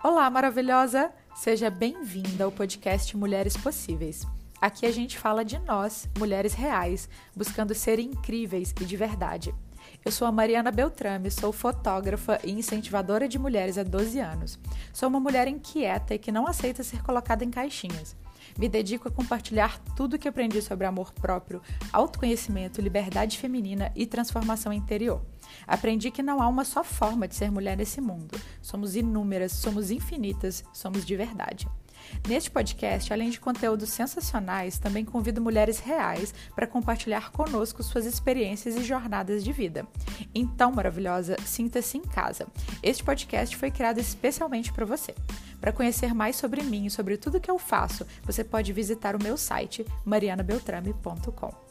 Olá, maravilhosa! Seja bem-vinda ao podcast Mulheres Possíveis. Aqui a gente fala de nós, mulheres reais, buscando ser incríveis e de verdade. Eu sou a Mariana Beltrame, sou fotógrafa e incentivadora de mulheres há 12 anos. Sou uma mulher inquieta e que não aceita ser colocada em caixinhas. Me dedico a compartilhar tudo o que aprendi sobre amor próprio, autoconhecimento, liberdade feminina e transformação interior. Aprendi que não há uma só forma de ser mulher nesse mundo. Somos inúmeras, somos infinitas, somos de verdade. Neste podcast, além de conteúdos sensacionais, também convido mulheres reais para compartilhar conosco suas experiências e jornadas de vida. Então, maravilhosa, sinta-se em casa. Este podcast foi criado especialmente para você. Para conhecer mais sobre mim e sobre tudo que eu faço, você pode visitar o meu site marianabeltrame.com.